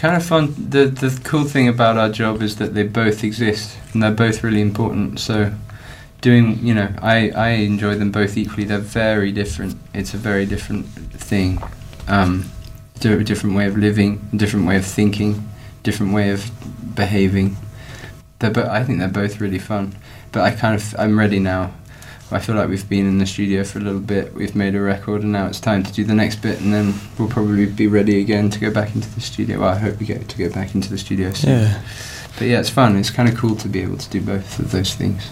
kind of fun. The the cool thing about our job is that they both exist and they're both really important. So doing, you know, I I enjoy them both equally. They're very different. It's a very different thing. Um, a different way of living, different way of thinking, different way of behaving. They're bo- I think they're both really fun. But I kind of I'm ready now. I feel like we've been in the studio for a little bit. We've made a record, and now it's time to do the next bit, and then we'll probably be ready again to go back into the studio. Well, I hope we get to go back into the studio soon. Yeah. But yeah, it's fun. It's kind of cool to be able to do both of those things.